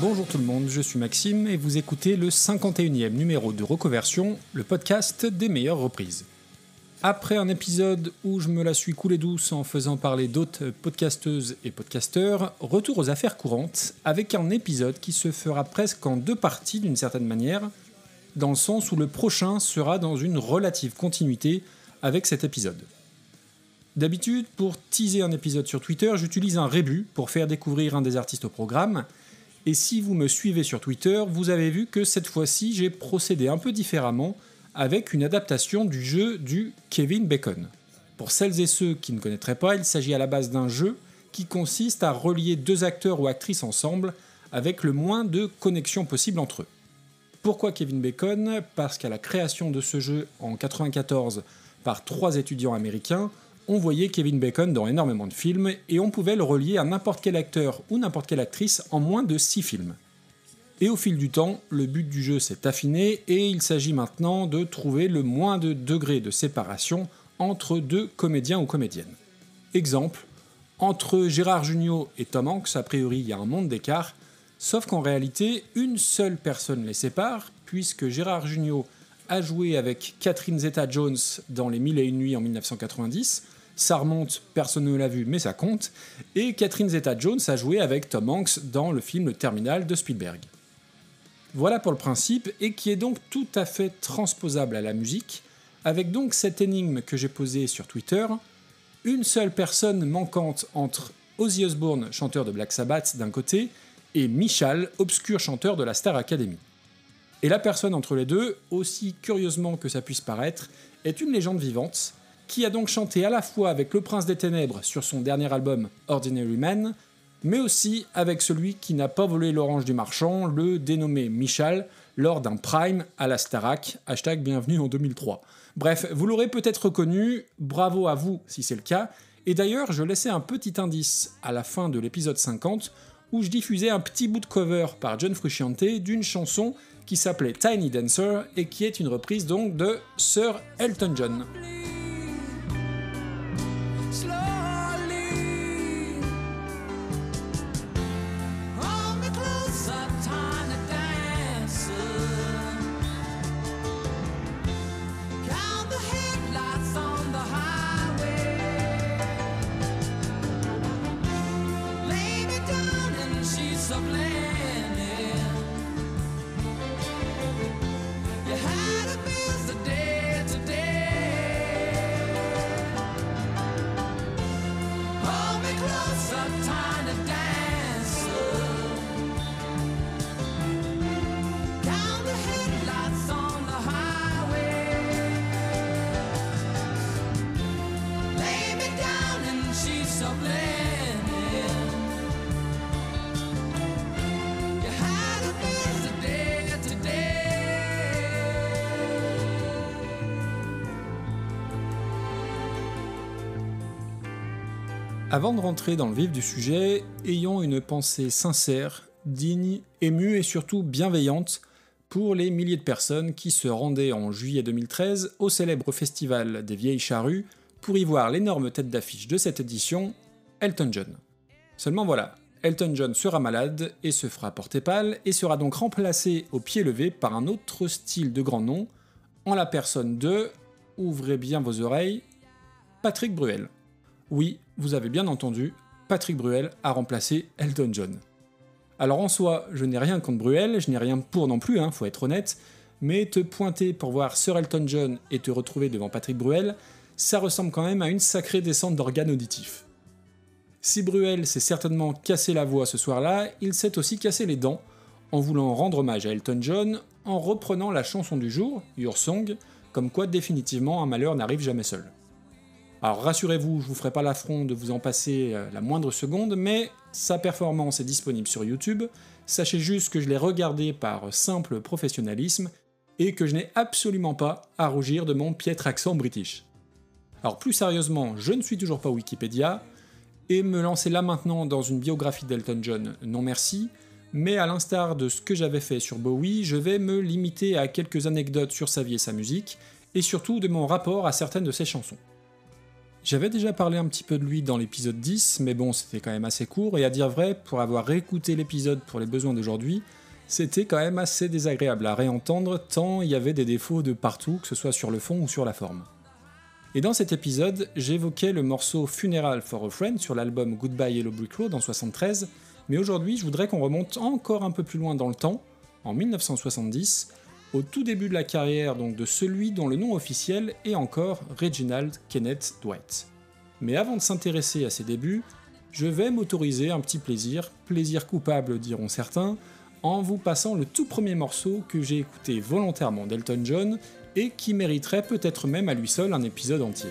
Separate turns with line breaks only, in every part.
Bonjour tout le monde, je suis Maxime et vous écoutez le 51e numéro de Recoversion, le podcast des meilleures reprises. Après un épisode où je me la suis coulée douce en faisant parler d'autres podcasteuses et podcasteurs, retour aux affaires courantes avec un épisode qui se fera presque en deux parties d'une certaine manière, dans le sens où le prochain sera dans une relative continuité avec cet épisode. D'habitude, pour teaser un épisode sur Twitter, j'utilise un rébut pour faire découvrir un des artistes au programme, et si vous me suivez sur Twitter, vous avez vu que cette fois-ci j'ai procédé un peu différemment avec une adaptation du jeu du Kevin Bacon. Pour celles et ceux qui ne connaîtraient pas, il s'agit à la base d'un jeu qui consiste à relier deux acteurs ou actrices ensemble avec le moins de connexion possible entre eux. Pourquoi Kevin Bacon? Parce qu'à la création de ce jeu en 1994 par trois étudiants américains, on voyait Kevin Bacon dans énormément de films et on pouvait le relier à n'importe quel acteur ou n'importe quelle actrice en moins de six films. Et au fil du temps, le but du jeu s'est affiné et il s'agit maintenant de trouver le moins de degrés de séparation entre deux comédiens ou comédiennes. Exemple, entre Gérard Jugnot et Tom Hanks, a priori il y a un monde d'écart, sauf qu'en réalité, une seule personne les sépare, puisque Gérard Jugnot a joué avec Catherine Zeta-Jones dans Les Mille et Une Nuits en 1990, ça remonte, personne ne l'a vu, mais ça compte, et Catherine Zeta-Jones a joué avec Tom Hanks dans le film Terminal de Spielberg. Voilà pour le principe, et qui est donc tout à fait transposable à la musique, avec donc cette énigme que j'ai posée sur Twitter, une seule personne manquante entre Ozzy Osbourne, chanteur de Black Sabbath d'un côté, et Michal, obscur chanteur de la Star Academy. Et la personne entre les deux, aussi curieusement que ça puisse paraître, est une légende vivante, qui a donc chanté à la fois avec le Prince des Ténèbres sur son dernier album Ordinary Man, mais aussi avec celui qui n'a pas volé l'orange du marchand, le dénommé Michal, lors d'un prime à la Starac, hashtag bienvenue en 2003. Bref, vous l'aurez peut-être reconnu, bravo à vous si c'est le cas, et d'ailleurs je laissais un petit indice à la fin de l'épisode 50 où je diffusais un petit bout de cover par John Frusciante d'une chanson qui s'appelait Tiny Dancer et qui est une reprise donc de Sir Elton John. Avant de rentrer dans le vif du sujet, ayons une pensée sincère, digne, émue et surtout bienveillante pour les milliers de personnes qui se rendaient en juillet 2013 au célèbre festival des Vieilles Charrues pour y voir l'énorme tête d'affiche de cette édition, Elton John. Seulement voilà, Elton John sera malade et se fera porter pâle et sera donc remplacé au pied levé par un autre style de grand nom, en la personne de, ouvrez bien vos oreilles, Patrick Bruel. Oui, vous avez bien entendu, Patrick Bruel a remplacé Elton John. Alors en soi, je n'ai rien contre Bruel, je n'ai rien pour non plus, hein, faut être honnête, mais te pointer pour voir Sir Elton John et te retrouver devant Patrick Bruel, ça ressemble quand même à une sacrée descente d'organes auditifs. Si Bruel s'est certainement cassé la voix ce soir-là, il s'est aussi cassé les dents en voulant rendre hommage à Elton John en reprenant la chanson du jour, Your Song, comme quoi définitivement un malheur n'arrive jamais seul. Alors rassurez-vous, je vous ferai pas l'affront de vous en passer euh, la moindre seconde, mais sa performance est disponible sur YouTube. Sachez juste que je l'ai regardé par simple professionnalisme et que je n'ai absolument pas à rougir de mon piètre accent british. Alors plus sérieusement, je ne suis toujours pas Wikipédia, et me lancer là maintenant dans une biographie d'Elton John, non merci, mais à l'instar de ce que j'avais fait sur Bowie, je vais me limiter à quelques anecdotes sur sa vie et sa musique, et surtout de mon rapport à certaines de ses chansons. J'avais déjà parlé un petit peu de lui dans l'épisode 10, mais bon, c'était quand même assez court, et à dire vrai, pour avoir réécouté l'épisode pour les besoins d'aujourd'hui, c'était quand même assez désagréable à réentendre tant il y avait des défauts de partout, que ce soit sur le fond ou sur la forme. Et dans cet épisode, j'évoquais le morceau Funeral for a Friend sur l'album Goodbye Yellow Brick Road en 73, mais aujourd'hui je voudrais qu'on remonte encore un peu plus loin dans le temps, en 1970, au tout début de la carrière donc de celui dont le nom officiel est encore Reginald Kenneth Dwight. Mais avant de s'intéresser à ses débuts, je vais m'autoriser un petit plaisir, plaisir coupable diront certains, en vous passant le tout premier morceau que j'ai écouté volontairement d'Elton John et qui mériterait peut-être même à lui seul un épisode entier.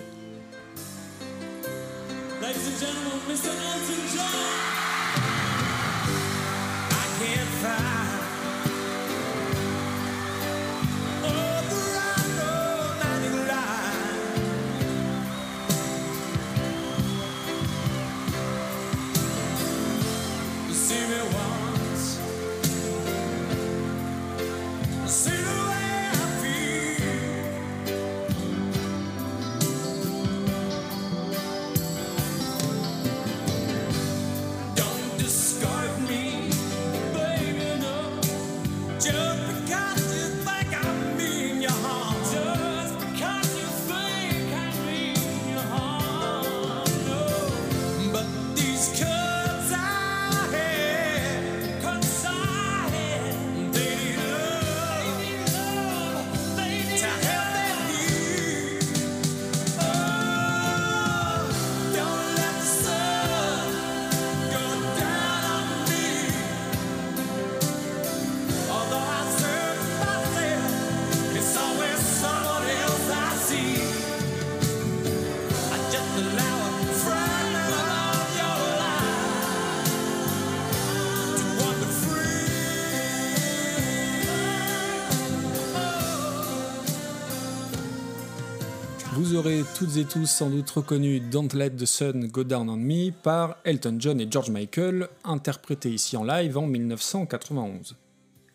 Toutes et tous sans doute reconnu Don't Let the Sun Go Down on Me par Elton John et George Michael, interprété ici en live en 1991.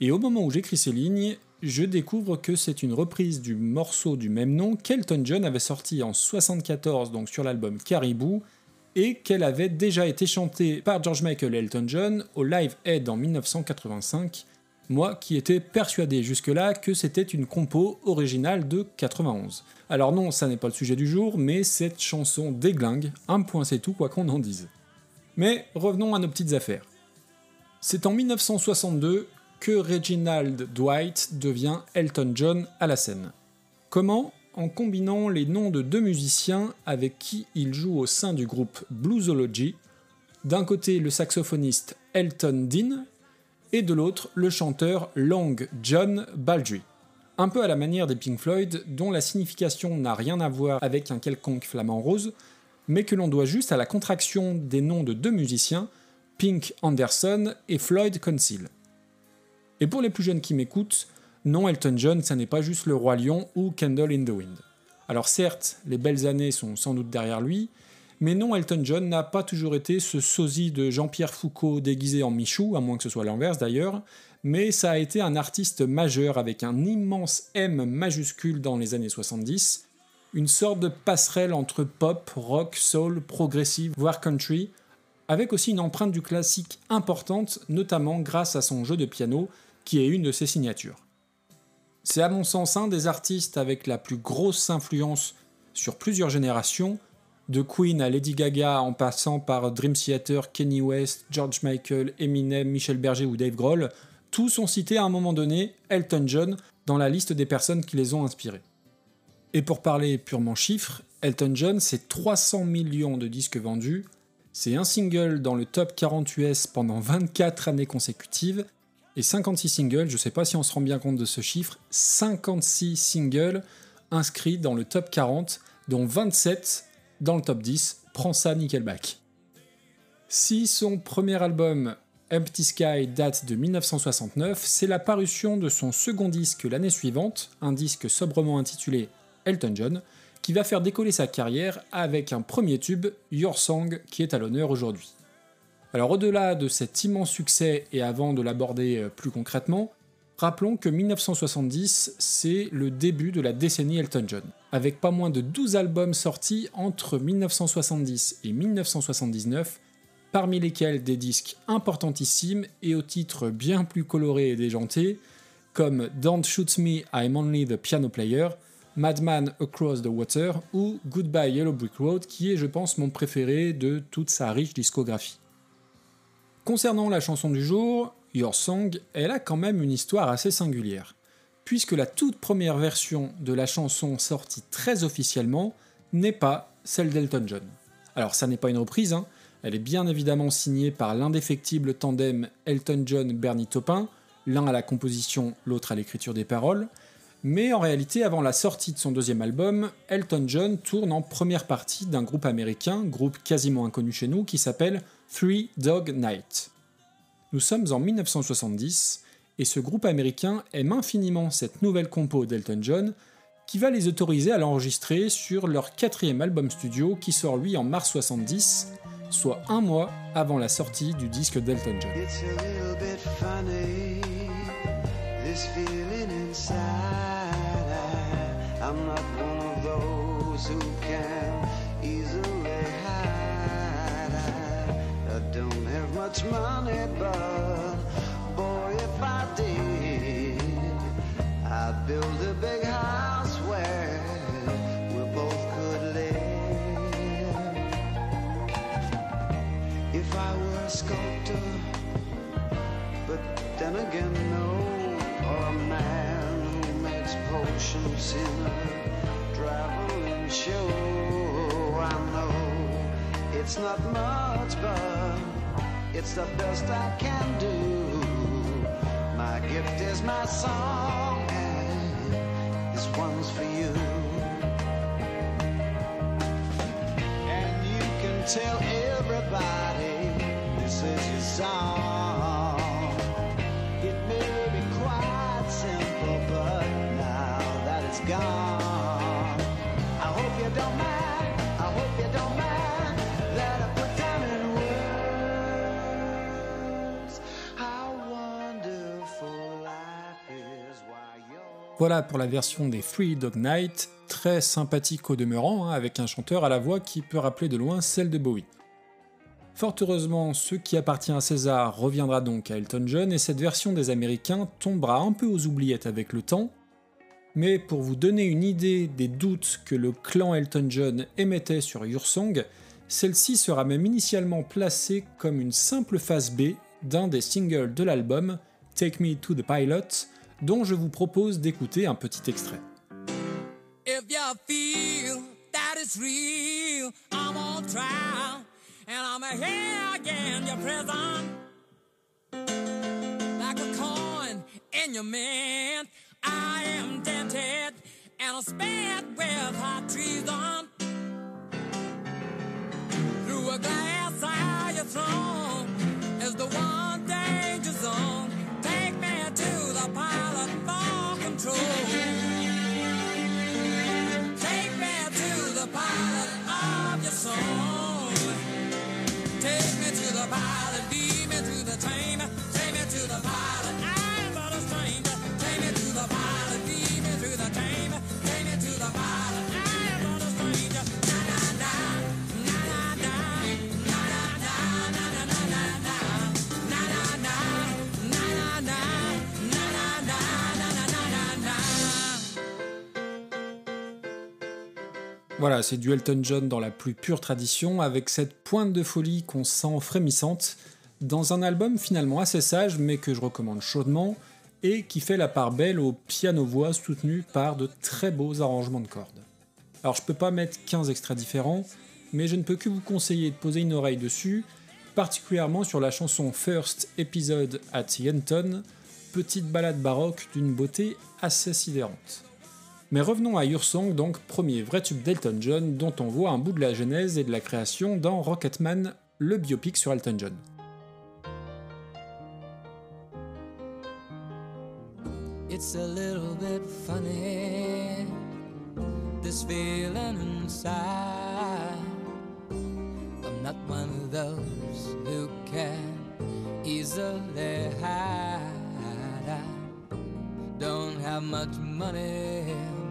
Et au moment où j'écris ces lignes, je découvre que c'est une reprise du morceau du même nom qu'Elton John avait sorti en 1974 donc sur l'album Caribou et qu'elle avait déjà été chantée par George Michael et Elton John au Live Aid en 1985, moi qui étais persuadé jusque-là que c'était une compo originale de 91. Alors non, ça n'est pas le sujet du jour, mais cette chanson déglingue, un point c'est tout quoi qu'on en dise. Mais revenons à nos petites affaires. C'est en 1962 que Reginald Dwight devient Elton John à la scène. Comment? En combinant les noms de deux musiciens avec qui il joue au sein du groupe Bluesology, d'un côté le saxophoniste Elton Dean et de l'autre le chanteur Long John Baldry un peu à la manière des Pink Floyd, dont la signification n'a rien à voir avec un quelconque flamant rose, mais que l'on doit juste à la contraction des noms de deux musiciens, Pink Anderson et Floyd Council. Et pour les plus jeunes qui m'écoutent, non Elton John, ça n'est pas juste le Roi Lion ou Candle in the Wind. Alors certes, les belles années sont sans doute derrière lui, mais non Elton John n'a pas toujours été ce sosie de Jean-Pierre Foucault déguisé en Michou, à moins que ce soit l'inverse d'ailleurs, mais ça a été un artiste majeur avec un immense M majuscule dans les années 70, une sorte de passerelle entre pop, rock, soul, progressive, voire country, avec aussi une empreinte du classique importante, notamment grâce à son jeu de piano, qui est une de ses signatures. C'est à mon sens un des artistes avec la plus grosse influence sur plusieurs générations, de Queen à Lady Gaga en passant par Dream Theater, Kenny West, George Michael, Eminem, Michel Berger ou Dave Grohl, tous ont cité à un moment donné Elton John dans la liste des personnes qui les ont inspirés. Et pour parler purement chiffres, Elton John, c'est 300 millions de disques vendus, c'est un single dans le top 40 US pendant 24 années consécutives, et 56 singles, je sais pas si on se rend bien compte de ce chiffre, 56 singles inscrits dans le top 40, dont 27 dans le top 10, prends ça Nickelback. Si son premier album Empty Sky date de 1969, c'est la parution de son second disque l'année suivante, un disque sobrement intitulé Elton John, qui va faire décoller sa carrière avec un premier tube, Your Song, qui est à l'honneur aujourd'hui. Alors au-delà de cet immense succès et avant de l'aborder euh, plus concrètement, rappelons que 1970, c'est le début de la décennie Elton John. avec pas moins de 12 albums sortis entre 1970 et 1979, parmi lesquels des disques importantissimes et au titre bien plus coloré et déjanté, comme Don't Shoot Me, I'm Only the Piano Player, Madman Across the Water ou Goodbye Yellow Brick Road, qui est, je pense, mon préféré de toute sa riche discographie. Concernant la chanson du jour, Your Song, elle a quand même une histoire assez singulière, puisque la toute première version de la chanson sortie très officiellement n'est pas celle d'Elton John. Alors ça n'est pas une reprise, hein. elle est bien évidemment signée par l'indéfectible tandem Elton John-Bernie Taupin, l'un à la composition, l'autre à l'écriture des paroles, mais en réalité, avant la sortie de son deuxième album, Elton John tourne en première partie d'un groupe américain, groupe quasiment inconnu chez nous, qui s'appelle Three Dog Night. Nous sommes en 1970, et ce groupe américain aime infiniment cette nouvelle compo d'Elton John, qui va les autoriser à l'enregistrer sur leur quatrième album studio qui sort lui en mars 70, soit un mois avant la sortie du disque d'Elton John. Money, but boy, if I did, I'd build a big house where we both could live. If I were a sculptor, but then again, no, or a man who makes potions in a traveling show. I know it's not much, but it's the best I can do. My gift is my song, and this one's for you. And you can tell everybody this is your song. Voilà pour la version des Free Dog Night, très sympathique au demeurant, hein, avec un chanteur à la voix qui peut rappeler de loin celle de Bowie. Fort heureusement, ce qui appartient à César reviendra donc à Elton John et cette version des Américains tombera un peu aux oubliettes avec le temps. Mais pour vous donner une idée des doutes que le clan Elton John émettait sur Your Song, celle-ci sera même initialement placée comme une simple face B d'un des singles de l'album, Take Me to the Pilot, dont je vous propose d'écouter un petit extrait.
If you feel that it's real, I'm on trial and I'm here again, your prison. Like a coin in your mint, I am dented and I'm spared with hot treason. Through a glass eye, your throne is the one control.
Voilà, c'est du Elton John dans la plus pure tradition, avec cette pointe de folie qu'on sent frémissante, dans un album finalement assez sage, mais que je recommande chaudement, et qui fait la part belle au piano-voix soutenu par de très beaux arrangements de cordes. Alors je peux pas mettre 15 extraits différents, mais je ne peux que vous conseiller de poser une oreille dessus, particulièrement sur la chanson First Episode at Yenton, petite balade baroque d'une beauté assez sidérante. Mais revenons à Your Song, donc premier vrai tube d'Elton John, dont on voit un bout de la genèse et de la création dans Rocketman, le biopic sur Elton John.
It's a little bit funny, this feeling inside. I'm not one of those who can easily hide. I don't have much money,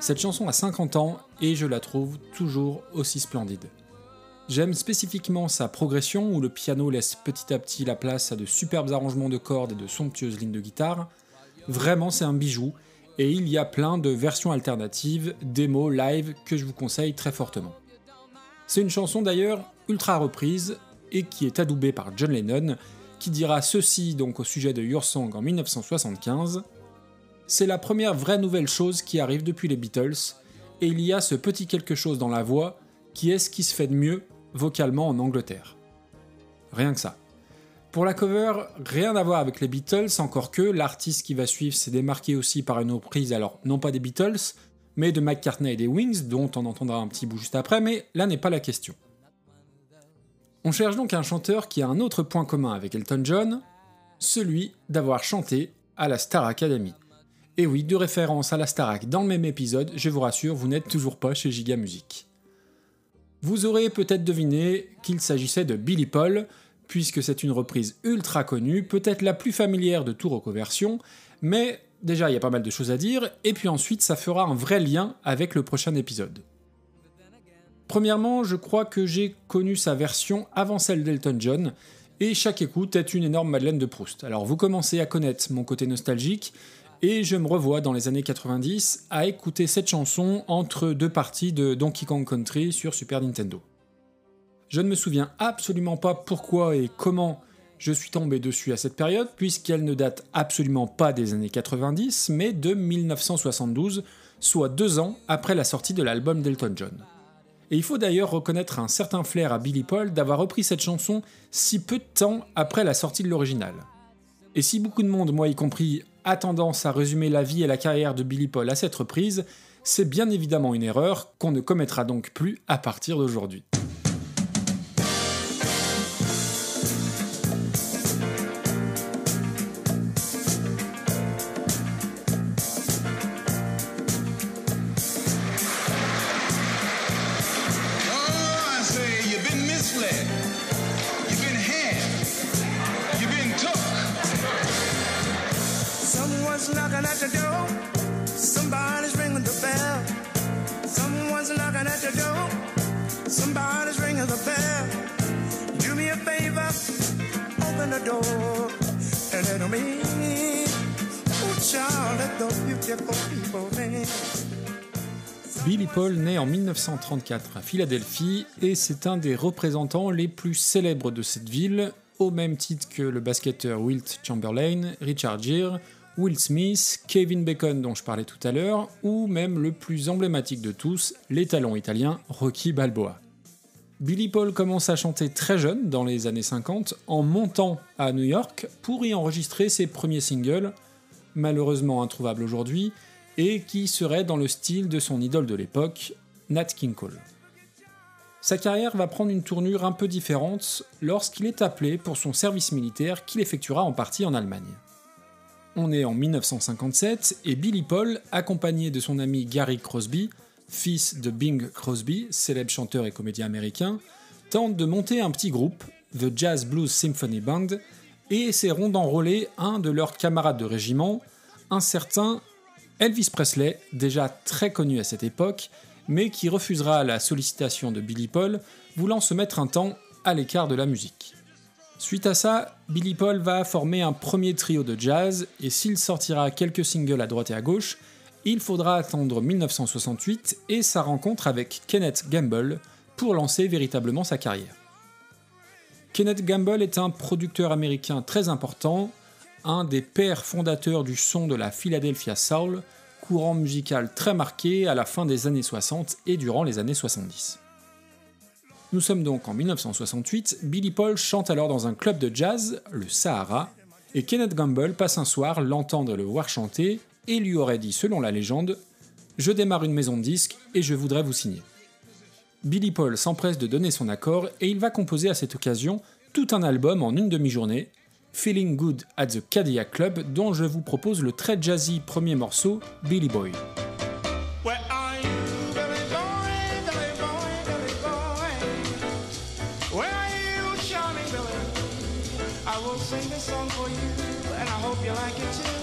Cette chanson a 50 ans et je la trouve toujours aussi splendide. J'aime spécifiquement sa progression où le piano laisse petit à petit la place à de superbes arrangements de cordes et de somptueuses lignes de guitare. Vraiment, c'est un bijou et il y a plein de versions alternatives, démos, live que je vous conseille très fortement. C'est une chanson d'ailleurs ultra reprise et qui est adoubée par John Lennon qui dira ceci donc au sujet de Your Song en 1975. C'est la première vraie nouvelle chose qui arrive depuis les Beatles, et il y a ce petit quelque chose dans la voix qui est ce qui se fait de mieux vocalement en Angleterre. Rien que ça. Pour la cover, rien à voir avec les Beatles, encore que l'artiste qui va suivre s'est démarqué aussi par une reprise, alors non pas des Beatles, mais de McCartney et des Wings, dont on entendra un petit bout juste après, mais là n'est pas la question. On cherche donc un chanteur qui a un autre point commun avec Elton John, celui d'avoir chanté à la Star Academy. Et oui, de référence à la Starac dans le même épisode, je vous rassure, vous n'êtes toujours pas chez Giga Music. Vous aurez peut-être deviné qu'il s'agissait de Billy Paul, puisque c'est une reprise ultra connue, peut-être la plus familière de toute reconversion, mais déjà il y a pas mal de choses à dire, et puis ensuite ça fera un vrai lien avec le prochain épisode. Premièrement, je crois que j'ai connu sa version avant celle d'Elton John, et chaque écoute est une énorme Madeleine de Proust. Alors vous commencez à connaître mon côté nostalgique, et je me revois dans les années 90 à écouter cette chanson entre deux parties de Donkey Kong Country sur Super Nintendo. Je ne me souviens absolument pas pourquoi et comment je suis tombé dessus à cette période, puisqu'elle ne date absolument pas des années 90, mais de 1972, soit deux ans après la sortie de l'album d'Elton John. Et il faut d'ailleurs reconnaître un certain flair à Billy Paul d'avoir repris cette chanson si peu de temps après la sortie de l'original. Et si beaucoup de monde, moi y compris, a tendance à résumer la vie et la carrière de Billy Paul à cette reprise, c'est bien évidemment une erreur qu'on ne commettra donc plus à partir d'aujourd'hui. 1934 à Philadelphie et c'est un des représentants les plus célèbres de cette ville, au même titre que le basketteur Wilt Chamberlain, Richard Gere, Will Smith, Kevin Bacon dont je parlais tout à l'heure, ou même le plus emblématique de tous, l'étalon italien Rocky Balboa. Billy Paul commence à chanter très jeune, dans les années 50, en montant à New York pour y enregistrer ses premiers singles, malheureusement introuvables aujourd'hui, et qui seraient dans le style de son idole de l'époque, Nat King. Sa carrière va prendre une tournure un peu différente lorsqu'il est appelé pour son service militaire qu'il effectuera en partie en Allemagne. On est en 1957 et Billy Paul, accompagné de son ami Gary Crosby, fils de Bing Crosby, célèbre chanteur et comédien américain, tente de monter un petit groupe, The Jazz Blues Symphony Band, et essaieront d'enrôler un de leurs camarades de régiment, un certain Elvis Presley, déjà très connu à cette époque, mais qui refusera la sollicitation de Billy Paul, voulant se mettre un temps à l'écart de la musique. Suite à ça, Billy Paul va former un premier trio de jazz, et s'il sortira quelques singles à droite et à gauche, il faudra attendre 1968 et sa rencontre avec Kenneth Gamble pour lancer véritablement sa carrière. Kenneth Gamble est un producteur américain très important, un des pères fondateurs du son de la Philadelphia Soul, courant musical très marqué à la fin des années 60 et durant les années 70. Nous sommes donc en 1968, Billy Paul chante alors dans un club de jazz, le Sahara, et Kenneth Gamble passe un soir l'entendre le voir chanter et lui aurait dit, selon la légende, Je démarre une maison de disques et je voudrais vous signer. Billy Paul s'empresse de donner son accord et il va composer à cette occasion tout un album en une demi-journée, Feeling Good at the Cadillac Club, dont je vous propose le très jazzy premier morceau, Billy Boy.
Sing this song for you, and I hope you like it too.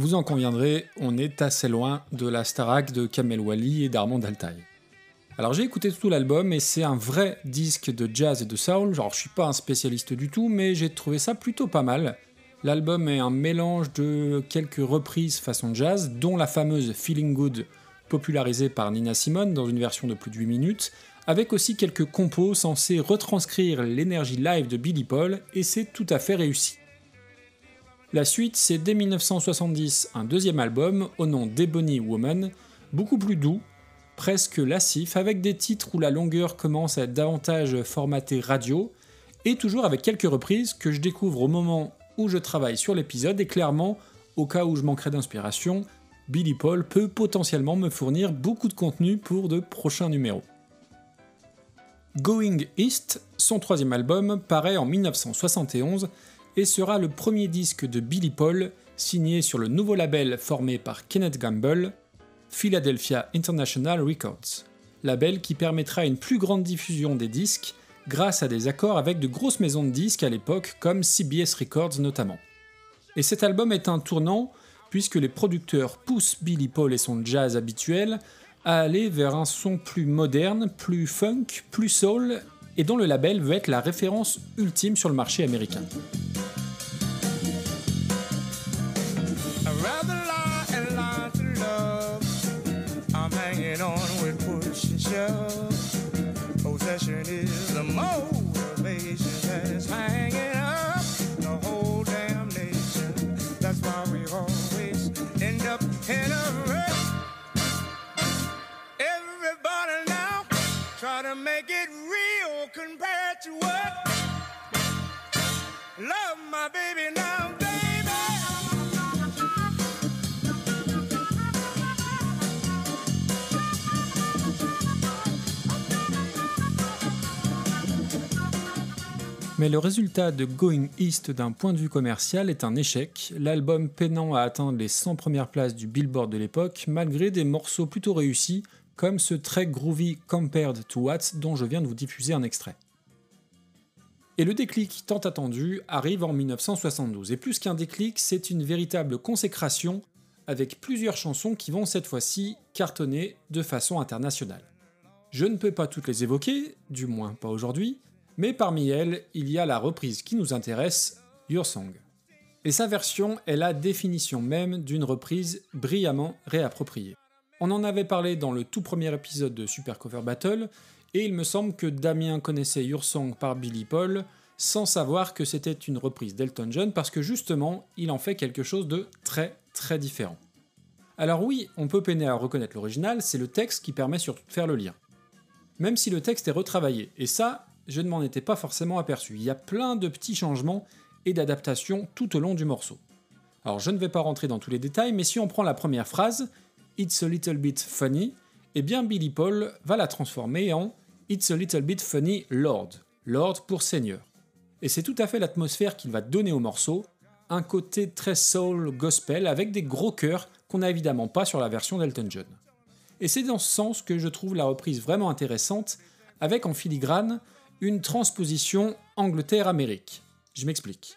Vous en conviendrez, on est assez loin de la Starac de Kamel Wally et d'Armand Altaï. Alors j'ai écouté tout l'album et c'est un vrai disque de jazz et de soul, genre je suis pas un spécialiste du tout mais j'ai trouvé ça plutôt pas mal. L'album est un mélange de quelques reprises façon jazz, dont la fameuse Feeling Good popularisée par Nina Simone dans une version de plus de 8 minutes, avec aussi quelques compos censés retranscrire l'énergie live de Billy Paul et c'est tout à fait réussi. La suite, c'est dès 1970 un deuxième album au nom d'Ebony Woman, beaucoup plus doux, presque lascif, avec des titres où la longueur commence à être davantage formatée radio, et toujours avec quelques reprises que je découvre au moment où je travaille sur l'épisode, et clairement, au cas où je manquerais d'inspiration, Billy Paul peut potentiellement me fournir beaucoup de contenu pour de prochains numéros. Going East, son troisième album, paraît en 1971 et sera le premier disque de Billy Paul signé sur le nouveau label formé par Kenneth Gamble, Philadelphia International Records, label qui permettra une plus grande diffusion des disques grâce à des accords avec de grosses maisons de disques à l'époque comme CBS Records notamment. Et cet album est un tournant puisque les producteurs poussent Billy Paul et son jazz habituel à aller vers un son plus moderne, plus funk, plus soul, et dont le label veut être la référence ultime sur le marché américain.
Love my baby now, baby.
Mais le résultat de Going East d'un point de vue commercial est un échec, l'album peinant à atteindre les 100 premières places du Billboard de l'époque, malgré des morceaux plutôt réussis, comme ce très groovy Compared to What dont je viens de vous diffuser un extrait. Et le déclic tant attendu arrive en 1972, et plus qu'un déclic, c'est une véritable consécration avec plusieurs chansons qui vont cette fois-ci cartonner de façon internationale. Je ne peux pas toutes les évoquer, du moins pas aujourd'hui, mais parmi elles, il y a la reprise qui nous intéresse, Your Song. Et sa version est la définition même d'une reprise brillamment réappropriée. On en avait parlé dans le tout premier épisode de Super Cover Battle, et il me semble que Damien connaissait Your Song par Billy Paul sans savoir que c'était une reprise d'Elton John parce que justement, il en fait quelque chose de très très différent. Alors oui, on peut peiner à reconnaître l'original, c'est le texte qui permet surtout de faire le lien. Même si le texte est retravaillé, et ça, je ne m'en étais pas forcément aperçu. Il y a plein de petits changements et d'adaptations tout au long du morceau. Alors je ne vais pas rentrer dans tous les détails, mais si on prend la première phrase, It's a little bit funny, eh bien Billy Paul va la transformer en It's a little bit funny Lord, Lord pour Seigneur. Et c'est tout à fait l'atmosphère qu'il va donner au morceau, un côté très soul gospel avec des gros chœurs qu'on n'a évidemment pas sur la version d'Elton John. Et c'est dans ce sens que je trouve la reprise vraiment intéressante, avec en filigrane une transposition Angleterre-Amérique. Je m'explique.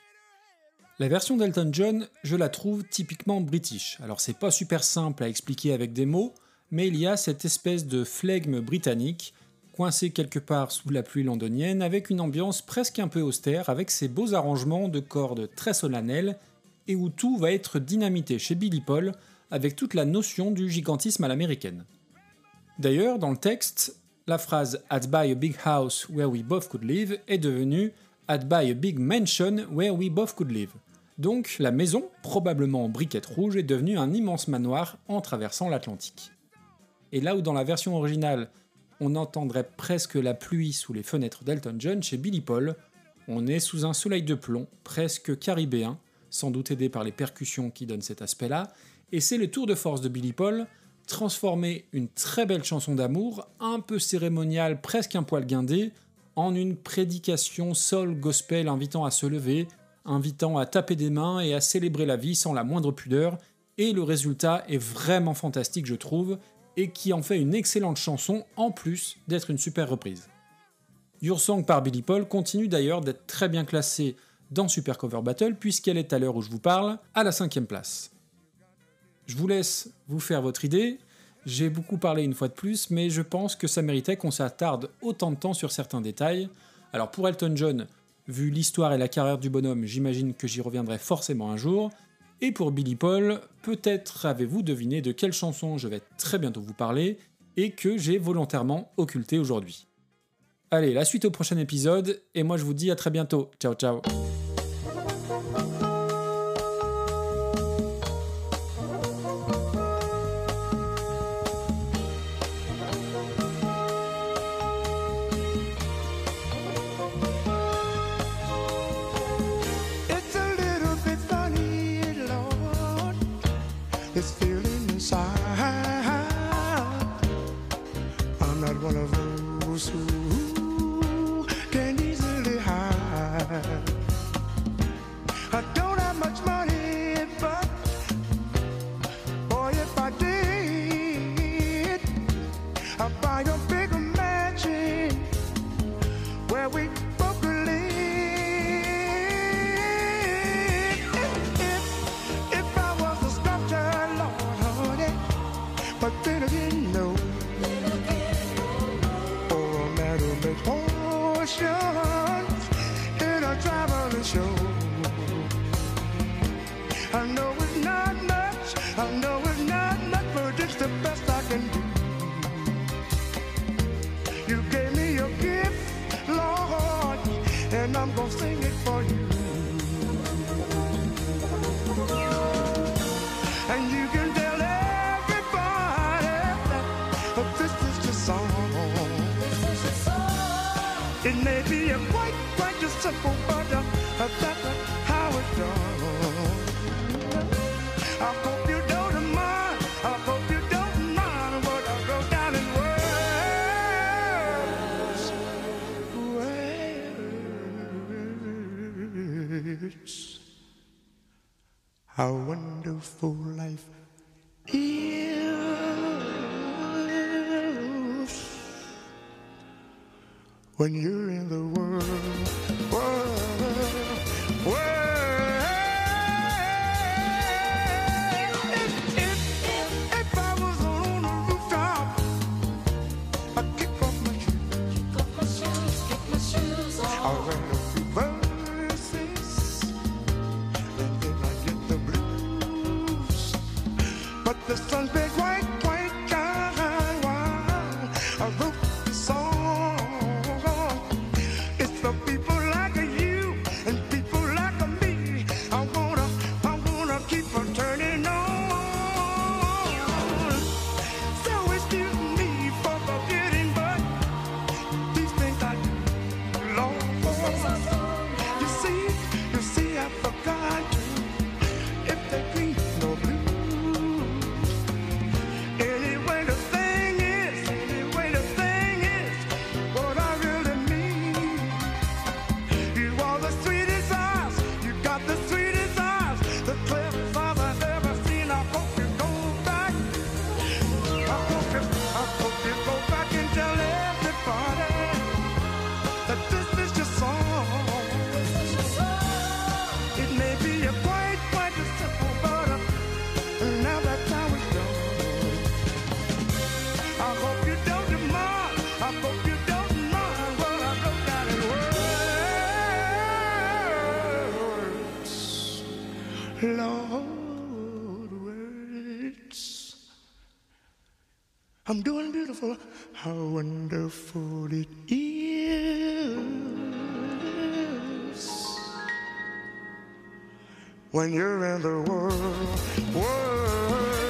La version d'Elton John, je la trouve typiquement british. Alors c'est pas super simple à expliquer avec des mots, mais il y a cette espèce de flegme britannique, coincé quelque part sous la pluie londonienne, avec une ambiance presque un peu austère, avec ses beaux arrangements de cordes très solennels, et où tout va être dynamité chez Billy Paul, avec toute la notion du gigantisme à l'américaine. D'ailleurs, dans le texte, la phrase I'd buy a big house where we both could live est devenue I'd buy a big mansion where we both could live. Donc la maison, probablement en briquette rouge, est devenue un immense manoir en traversant l'Atlantique. Et là où dans la version originale, on entendrait presque la pluie sous les fenêtres d'Elton John, chez Billy Paul, on est sous un soleil de plomb, presque caribéen, sans doute aidé par les percussions qui donnent cet aspect-là, et c'est le tour de force de Billy Paul, transformer une très belle chanson d'amour, un peu cérémoniale, presque un poil guindé, en une prédication soul gospel invitant à se lever, invitant à taper des mains et à célébrer la vie sans la moindre pudeur, et le résultat est vraiment fantastique je trouve, et qui en fait une excellente chanson en plus d'être une super reprise. Your Song par Billy Paul continue d'ailleurs d'être très bien classée dans Super Cover Battle puisqu'elle est à l'heure où je vous parle à la cinquième place. Je vous laisse vous faire votre idée, j'ai beaucoup parlé une fois de plus, mais je pense que ça méritait qu'on s'attarde autant de temps sur certains détails. Alors pour Elton John, vu l'histoire et la carrière du bonhomme, j'imagine que j'y reviendrai forcément un jour. Et pour Billy Paul, peut-être avez-vous deviné de quelle chanson je vais très bientôt vous parler et que j'ai volontairement occulté aujourd'hui. Allez, la suite au prochain épisode, et moi je vous dis à très bientôt. Ciao ciao
I know it's not much, I know it's not much, but it's the best I can do. You gave me a gift, Lord, and I'm gonna sing it for you. And you can tell everybody that this is the song. It may be a quite, quite a simple, but uh, that's how it's done. Our wonderful life is when you're in the world. I'm doing beautiful. How wonderful it is when you're in the world. world.